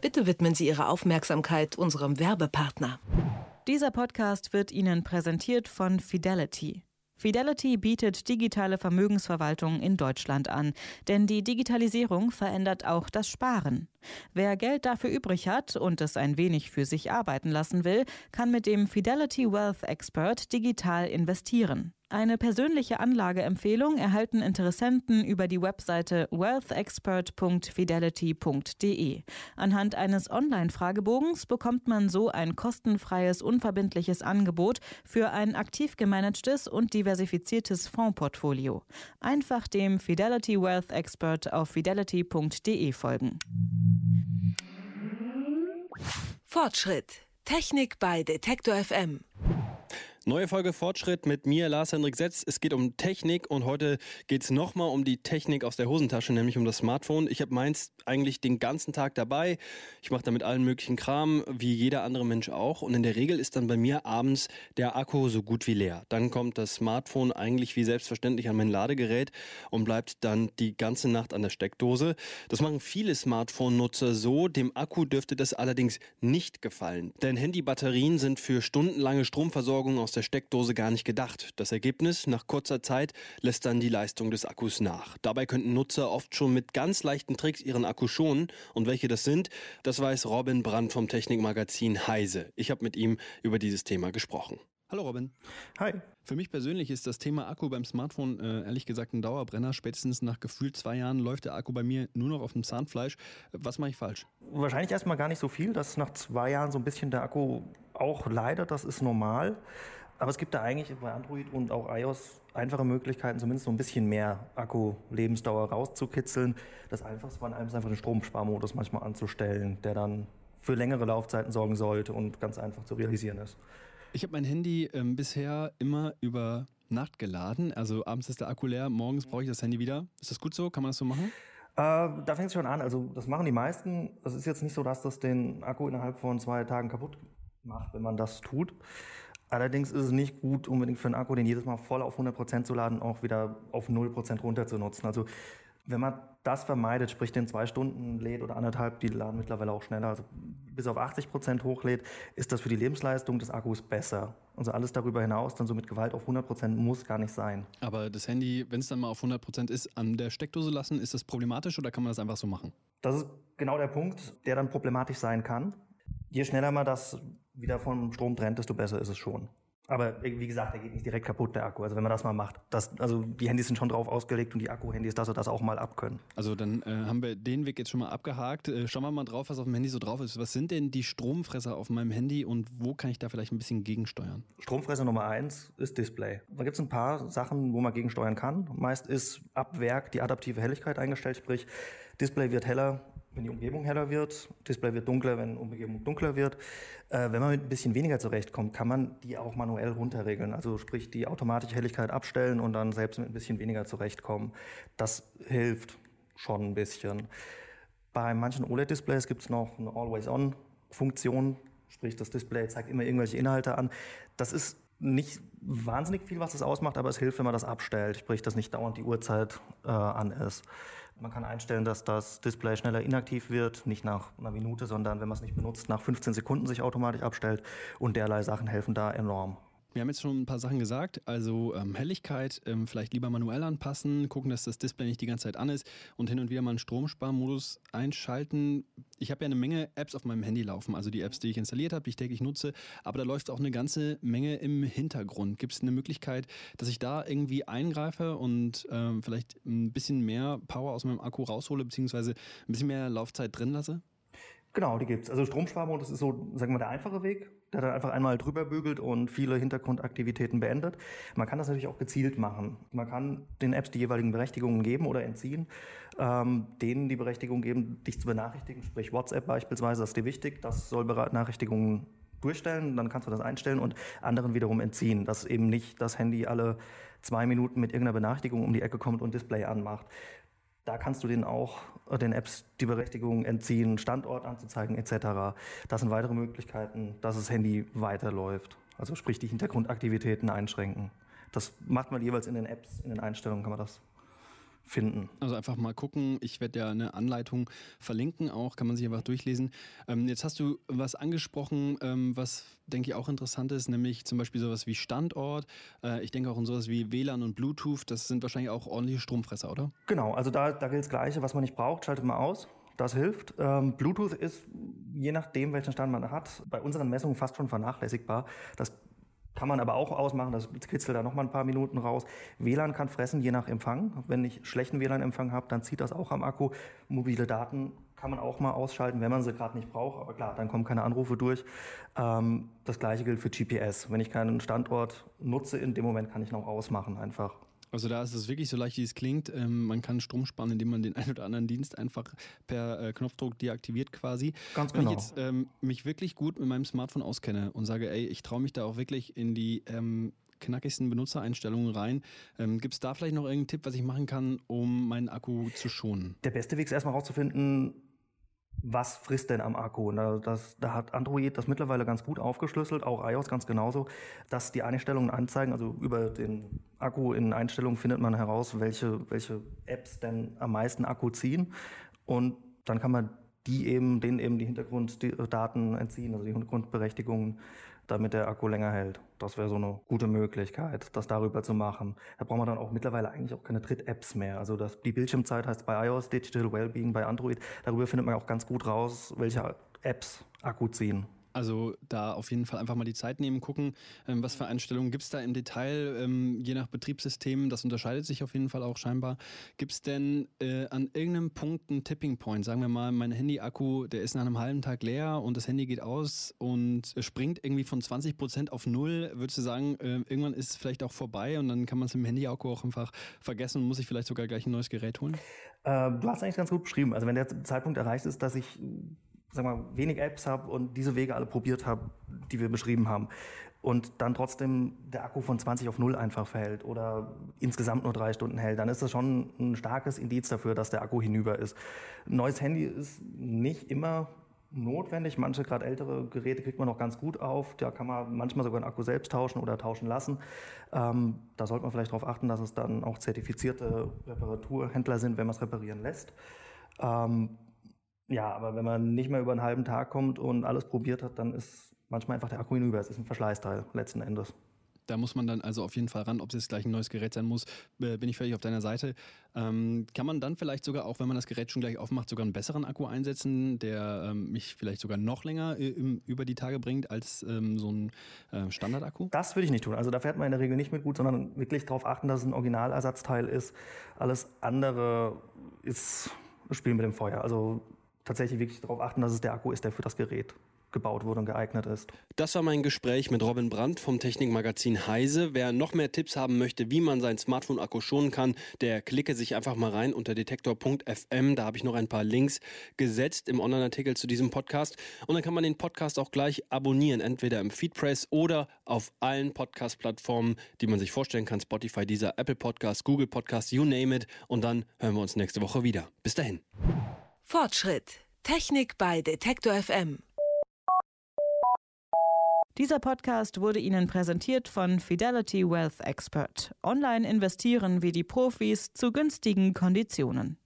Bitte widmen Sie Ihre Aufmerksamkeit unserem Werbepartner. Dieser Podcast wird Ihnen präsentiert von Fidelity. Fidelity bietet digitale Vermögensverwaltung in Deutschland an, denn die Digitalisierung verändert auch das Sparen. Wer Geld dafür übrig hat und es ein wenig für sich arbeiten lassen will, kann mit dem Fidelity Wealth Expert digital investieren. Eine persönliche Anlageempfehlung erhalten Interessenten über die Webseite wealthexpert.fidelity.de. Anhand eines Online-Fragebogens bekommt man so ein kostenfreies, unverbindliches Angebot für ein aktiv gemanagtes und diversifiziertes Fondsportfolio. Einfach dem Fidelity Wealth Expert auf fidelity.de folgen. Fortschritt. Technik bei Detektor FM. Neue Folge Fortschritt mit mir, Lars-Hendrik Setz. Es geht um Technik und heute geht es nochmal um die Technik aus der Hosentasche, nämlich um das Smartphone. Ich habe meins eigentlich den ganzen Tag dabei. Ich mache damit allen möglichen Kram, wie jeder andere Mensch auch. Und in der Regel ist dann bei mir abends der Akku so gut wie leer. Dann kommt das Smartphone eigentlich wie selbstverständlich an mein Ladegerät und bleibt dann die ganze Nacht an der Steckdose. Das machen viele Smartphone-Nutzer so. Dem Akku dürfte das allerdings nicht gefallen. Denn Handybatterien sind für stundenlange Stromversorgung aus aus der Steckdose gar nicht gedacht. Das Ergebnis, nach kurzer Zeit lässt dann die Leistung des Akkus nach. Dabei könnten Nutzer oft schon mit ganz leichten Tricks ihren Akku schonen. Und welche das sind, das weiß Robin Brandt vom Technikmagazin Heise. Ich habe mit ihm über dieses Thema gesprochen. Hallo Robin. Hi. Für mich persönlich ist das Thema Akku beim Smartphone äh, ehrlich gesagt ein Dauerbrenner. Spätestens nach gefühlt zwei Jahren läuft der Akku bei mir nur noch auf dem Zahnfleisch. Was mache ich falsch? Wahrscheinlich erstmal gar nicht so viel, dass nach zwei Jahren so ein bisschen der Akku auch leidet. Das ist normal. Aber es gibt da eigentlich bei Android und auch iOS einfache Möglichkeiten, zumindest so ein bisschen mehr Akku-Lebensdauer rauszukitzeln. Das Einfachste war einfach den Stromsparmodus manchmal anzustellen, der dann für längere Laufzeiten sorgen sollte und ganz einfach zu realisieren ist. Ich habe mein Handy ähm, bisher immer über Nacht geladen. Also abends ist der Akku leer, morgens brauche ich das Handy wieder. Ist das gut so? Kann man das so machen? Äh, da fängt es schon an. Also das machen die meisten. Es ist jetzt nicht so, dass das den Akku innerhalb von zwei Tagen kaputt macht, wenn man das tut. Allerdings ist es nicht gut, unbedingt für einen Akku, den jedes Mal voll auf 100% zu laden, auch wieder auf 0% runter zu nutzen. Also wenn man das vermeidet, sprich den zwei Stunden lädt oder anderthalb, die laden mittlerweile auch schneller, also bis auf 80 Prozent hochlädt, ist das für die Lebensleistung des Akkus besser. Also alles darüber hinaus, dann so mit Gewalt auf 100 Prozent muss gar nicht sein. Aber das Handy, wenn es dann mal auf 100 Prozent ist, an der Steckdose lassen, ist das problematisch oder kann man das einfach so machen? Das ist genau der Punkt, der dann problematisch sein kann. Je schneller man das wieder vom Strom trennt, desto besser ist es schon. Aber wie gesagt, der geht nicht direkt kaputt, der Akku. Also wenn man das mal macht. Das, also die Handys sind schon drauf ausgelegt und die Akku-Handys, dass sie das auch mal abkönnen. Also dann äh, haben wir den Weg jetzt schon mal abgehakt. Äh, schauen wir mal drauf, was auf dem Handy so drauf ist. Was sind denn die Stromfresser auf meinem Handy und wo kann ich da vielleicht ein bisschen gegensteuern? Stromfresser Nummer eins ist Display. Da gibt es ein paar Sachen, wo man gegensteuern kann. Meist ist ab Werk die adaptive Helligkeit eingestellt, sprich Display wird heller, wenn die Umgebung heller wird, Display wird dunkler, wenn die Umgebung dunkler wird. Äh, wenn man mit ein bisschen weniger zurechtkommt, kann man die auch manuell runterregeln. Also sprich die automatische Helligkeit abstellen und dann selbst mit ein bisschen weniger zurechtkommen. Das hilft schon ein bisschen. Bei manchen OLED-Displays gibt es noch eine Always-On-Funktion, sprich das Display zeigt immer irgendwelche Inhalte an. Das ist nicht wahnsinnig viel, was es ausmacht, aber es hilft, wenn man das abstellt, sprich, dass nicht dauernd die Uhrzeit äh, an ist. Man kann einstellen, dass das Display schneller inaktiv wird, nicht nach einer Minute, sondern wenn man es nicht benutzt, nach 15 Sekunden sich automatisch abstellt und derlei Sachen helfen da enorm. Wir haben jetzt schon ein paar Sachen gesagt, also ähm, Helligkeit ähm, vielleicht lieber manuell anpassen, gucken, dass das Display nicht die ganze Zeit an ist und hin und wieder mal einen Stromsparmodus einschalten. Ich habe ja eine Menge Apps auf meinem Handy laufen, also die Apps, die ich installiert habe, die ich täglich nutze, aber da läuft auch eine ganze Menge im Hintergrund. Gibt es eine Möglichkeit, dass ich da irgendwie eingreife und ähm, vielleicht ein bisschen mehr Power aus meinem Akku raushole, beziehungsweise ein bisschen mehr Laufzeit drin lasse? Genau, die gibt's. Also Stromsparmodus ist so, sagen wir, der einfache Weg, der dann einfach einmal drüber bügelt und viele Hintergrundaktivitäten beendet. Man kann das natürlich auch gezielt machen. Man kann den Apps die jeweiligen Berechtigungen geben oder entziehen, ähm, denen die Berechtigung geben, dich zu benachrichtigen, sprich WhatsApp beispielsweise, das ist dir wichtig, das soll Benachrichtigungen durchstellen, dann kannst du das einstellen und anderen wiederum entziehen, dass eben nicht das Handy alle zwei Minuten mit irgendeiner Benachrichtigung um die Ecke kommt und Display anmacht. Da kannst du den auch äh, den Apps die Berechtigung entziehen, Standort anzuzeigen etc. Das sind weitere Möglichkeiten, dass das Handy weiterläuft. Also sprich die Hintergrundaktivitäten einschränken. Das macht man jeweils in den Apps, in den Einstellungen kann man das finden. Also einfach mal gucken. Ich werde ja eine Anleitung verlinken, auch kann man sich einfach durchlesen. Ähm, jetzt hast du was angesprochen, ähm, was denke ich auch interessant ist, nämlich zum Beispiel sowas wie Standort. Äh, ich denke auch an sowas wie WLAN und Bluetooth. Das sind wahrscheinlich auch ordentliche Stromfresser, oder? Genau, also da, da gilt das Gleiche. Was man nicht braucht, schaltet man aus. Das hilft. Ähm, Bluetooth ist, je nachdem, welchen Stand man hat, bei unseren Messungen fast schon vernachlässigbar. Das kann man aber auch ausmachen, das kitzelt da noch mal ein paar Minuten raus. WLAN kann fressen, je nach Empfang. Wenn ich schlechten WLAN-Empfang habe, dann zieht das auch am Akku. Mobile Daten kann man auch mal ausschalten, wenn man sie gerade nicht braucht. Aber klar, dann kommen keine Anrufe durch. Ähm, das gleiche gilt für GPS. Wenn ich keinen Standort nutze, in dem Moment kann ich noch ausmachen einfach. Also da ist es wirklich so leicht, wie es klingt. Ähm, man kann Strom sparen, indem man den einen oder anderen Dienst einfach per äh, Knopfdruck deaktiviert quasi. Ganz Wenn genau. ich jetzt ähm, mich wirklich gut mit meinem Smartphone auskenne und sage, ey, ich traue mich da auch wirklich in die ähm, knackigsten Benutzereinstellungen rein. Ähm, Gibt es da vielleicht noch irgendeinen Tipp, was ich machen kann, um meinen Akku zu schonen? Der beste Weg ist erstmal herauszufinden, was frisst denn am Akku? Und da, das, da hat Android das mittlerweile ganz gut aufgeschlüsselt, auch iOS ganz genauso, dass die Einstellungen anzeigen, also über den Akku in Einstellungen findet man heraus, welche, welche Apps denn am meisten Akku ziehen. Und dann kann man die eben, denen eben die Hintergrunddaten entziehen, also die Hintergrundberechtigungen, damit der Akku länger hält. Das wäre so eine gute Möglichkeit, das darüber zu machen. Da braucht man dann auch mittlerweile eigentlich auch keine Dritt-Apps mehr. Also das, die Bildschirmzeit heißt bei iOS Digital Wellbeing, bei Android. Darüber findet man auch ganz gut raus, welche Apps Akku ziehen. Also da auf jeden Fall einfach mal die Zeit nehmen, gucken, ähm, was für Einstellungen gibt es da im Detail, ähm, je nach Betriebssystem, das unterscheidet sich auf jeden Fall auch scheinbar. Gibt es denn äh, an irgendeinem Punkt einen Tipping Point? Sagen wir mal, mein Handy-Akku, der ist nach einem halben Tag leer und das Handy geht aus und springt irgendwie von 20 Prozent auf null. Würdest du sagen, äh, irgendwann ist es vielleicht auch vorbei und dann kann man es im Handy-Akku auch einfach vergessen und muss sich vielleicht sogar gleich ein neues Gerät holen? Äh, du hast eigentlich ganz gut beschrieben. Also wenn der Zeitpunkt erreicht ist, dass ich sag mal, wenig Apps habe und diese Wege alle probiert habe, die wir beschrieben haben, und dann trotzdem der Akku von 20 auf 0 einfach verhält oder insgesamt nur drei Stunden hält, dann ist das schon ein starkes Indiz dafür, dass der Akku hinüber ist. Ein neues Handy ist nicht immer notwendig. Manche, gerade ältere Geräte, kriegt man noch ganz gut auf. Da kann man manchmal sogar den Akku selbst tauschen oder tauschen lassen. Ähm, da sollte man vielleicht darauf achten, dass es dann auch zertifizierte Reparaturhändler sind, wenn man es reparieren lässt. Ähm, ja, aber wenn man nicht mehr über einen halben Tag kommt und alles probiert hat, dann ist manchmal einfach der Akku hinüber. Es ist ein Verschleißteil letzten Endes. Da muss man dann also auf jeden Fall ran, ob es jetzt gleich ein neues Gerät sein muss, äh, bin ich völlig auf deiner Seite. Ähm, kann man dann vielleicht sogar, auch wenn man das Gerät schon gleich aufmacht, sogar einen besseren Akku einsetzen, der ähm, mich vielleicht sogar noch länger äh, im, über die Tage bringt als ähm, so ein äh, Standardakku? Das würde ich nicht tun. Also da fährt man in der Regel nicht mit gut, sondern wirklich darauf achten, dass es ein Originalersatzteil ist. Alles andere ist Spiel mit dem Feuer. Also tatsächlich wirklich darauf achten, dass es der Akku ist, der für das Gerät gebaut wurde und geeignet ist. Das war mein Gespräch mit Robin Brandt vom Technikmagazin Heise. Wer noch mehr Tipps haben möchte, wie man sein Smartphone-Akku schonen kann, der klicke sich einfach mal rein unter detektor.fm. Da habe ich noch ein paar Links gesetzt im Online-Artikel zu diesem Podcast. Und dann kann man den Podcast auch gleich abonnieren, entweder im Feedpress oder auf allen Podcast-Plattformen, die man sich vorstellen kann. Spotify, dieser Apple Podcast, Google Podcast, you name it. Und dann hören wir uns nächste Woche wieder. Bis dahin. Fortschritt. Technik bei Detektor FM. Dieser Podcast wurde Ihnen präsentiert von Fidelity Wealth Expert. Online investieren wie die Profis zu günstigen Konditionen.